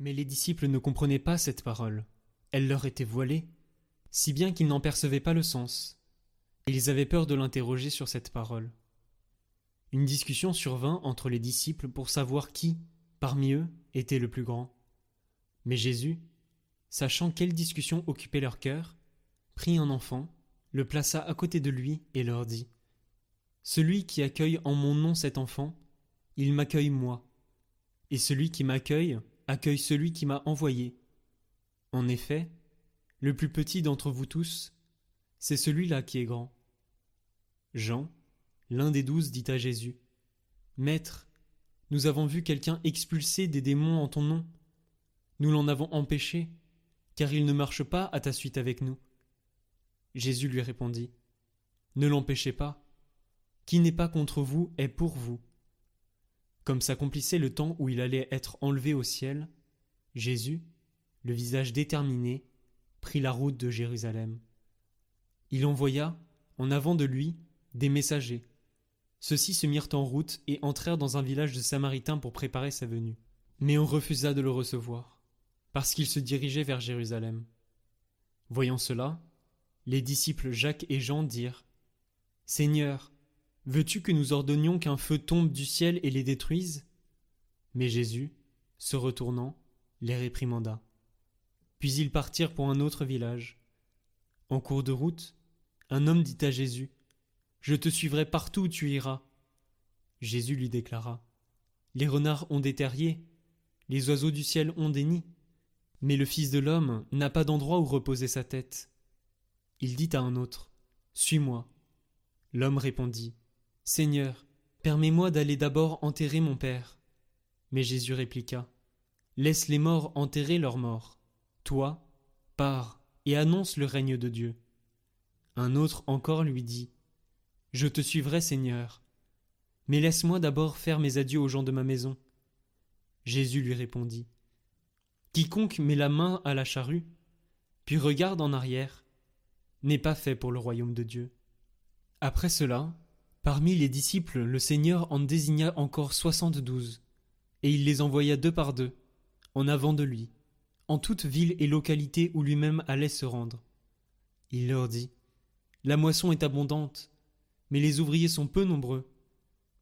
Mais les disciples ne comprenaient pas cette parole. Elle leur était voilée, si bien qu'ils n'en percevaient pas le sens. Ils avaient peur de l'interroger sur cette parole. Une discussion survint entre les disciples pour savoir qui, parmi eux, était le plus grand. Mais Jésus, sachant quelle discussion occupait leur cœur, prit un enfant, le plaça à côté de lui et leur dit Celui qui accueille en mon nom cet enfant, il m'accueille moi, et celui qui m'accueille accueille celui qui m'a envoyé. En effet, le plus petit d'entre vous tous, c'est celui-là qui est grand. Jean, l'un des douze, dit à Jésus Maître, nous avons vu quelqu'un expulser des démons en ton nom. Nous l'en avons empêché, car il ne marche pas à ta suite avec nous. Jésus lui répondit Ne l'empêchez pas. Qui n'est pas contre vous est pour vous. Comme s'accomplissait le temps où il allait être enlevé au ciel, Jésus, le visage déterminé, prit la route de Jérusalem. Il envoya, en avant de lui, des messagers. Ceux-ci se mirent en route et entrèrent dans un village de Samaritains pour préparer sa venue. Mais on refusa de le recevoir, parce qu'il se dirigeait vers Jérusalem. Voyant cela, les disciples Jacques et Jean dirent Seigneur, Veux-tu que nous ordonnions qu'un feu tombe du ciel et les détruise? Mais Jésus, se retournant, les réprimanda. Puis ils partirent pour un autre village. En cours de route, un homme dit à Jésus Je te suivrai partout où tu iras. Jésus lui déclara Les renards ont des terriers, les oiseaux du ciel ont des nids, mais le Fils de l'homme n'a pas d'endroit où reposer sa tête. Il dit à un autre Suis-moi. L'homme répondit Seigneur, permets-moi d'aller d'abord enterrer mon Père. Mais Jésus répliqua. Laisse les morts enterrer leurs morts. Toi, pars et annonce le règne de Dieu. Un autre encore lui dit. Je te suivrai, Seigneur. Mais laisse-moi d'abord faire mes adieux aux gens de ma maison. Jésus lui répondit. Quiconque met la main à la charrue, puis regarde en arrière, n'est pas fait pour le royaume de Dieu. Après cela, Parmi les disciples, le Seigneur en désigna encore soixante-douze, et il les envoya deux par deux, en avant de lui, en toute ville et localité où lui-même allait se rendre. Il leur dit La moisson est abondante, mais les ouvriers sont peu nombreux.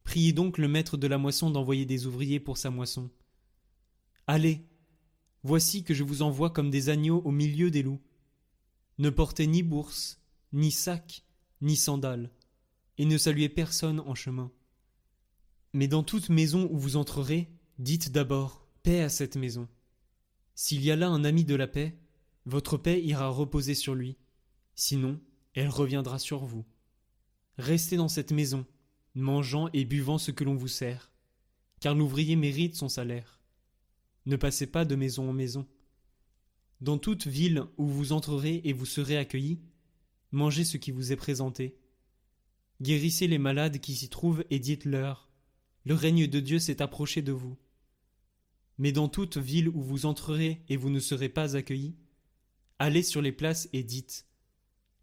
Priez donc le maître de la moisson d'envoyer des ouvriers pour sa moisson. Allez, voici que je vous envoie comme des agneaux au milieu des loups. Ne portez ni bourse, ni sac, ni sandales et ne saluez personne en chemin. Mais dans toute maison où vous entrerez, dites d'abord paix à cette maison. S'il y a là un ami de la paix, votre paix ira reposer sur lui, sinon elle reviendra sur vous. Restez dans cette maison, mangeant et buvant ce que l'on vous sert, car l'ouvrier mérite son salaire. Ne passez pas de maison en maison. Dans toute ville où vous entrerez et vous serez accueillis, mangez ce qui vous est présenté, Guérissez les malades qui s'y trouvent et dites-leur Le règne de Dieu s'est approché de vous. Mais dans toute ville où vous entrerez et vous ne serez pas accueillis, allez sur les places et dites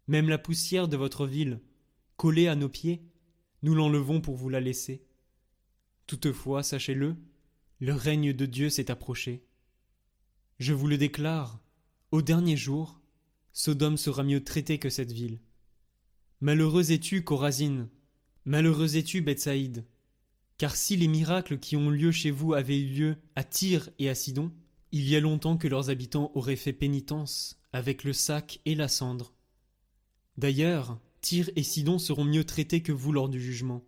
Même la poussière de votre ville, collée à nos pieds, nous l'enlevons pour vous la laisser. Toutefois, sachez-le, le règne de Dieu s'est approché. Je vous le déclare, au dernier jour, Sodome sera mieux traité que cette ville. Malheureux es-tu, Corazine Malheureux es-tu, Bethsaïde Car si les miracles qui ont lieu chez vous avaient eu lieu à Tyr et à Sidon, il y a longtemps que leurs habitants auraient fait pénitence avec le sac et la cendre. D'ailleurs, Tyr et Sidon seront mieux traités que vous lors du jugement.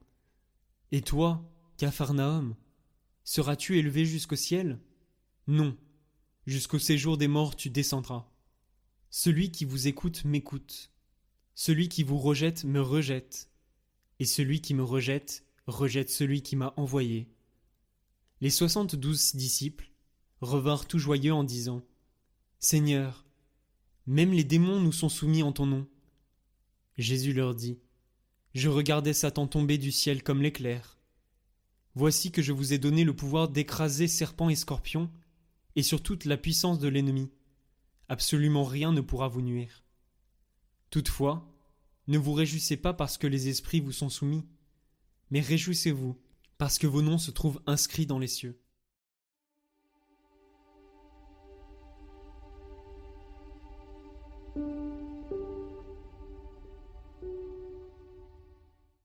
Et toi, Capharnaüm, seras-tu élevé jusqu'au ciel? Non, jusqu'au séjour des morts tu descendras. Celui qui vous écoute m'écoute. Celui qui vous rejette me rejette, et celui qui me rejette rejette celui qui m'a envoyé. Les soixante-douze disciples revinrent tout joyeux en disant Seigneur, même les démons nous sont soumis en ton nom. Jésus leur dit Je regardais Satan tomber du ciel comme l'éclair. Voici que je vous ai donné le pouvoir d'écraser serpents et scorpions, et sur toute la puissance de l'ennemi. Absolument rien ne pourra vous nuire. Toutefois, ne vous réjouissez pas parce que les esprits vous sont soumis, mais réjouissez-vous parce que vos noms se trouvent inscrits dans les cieux.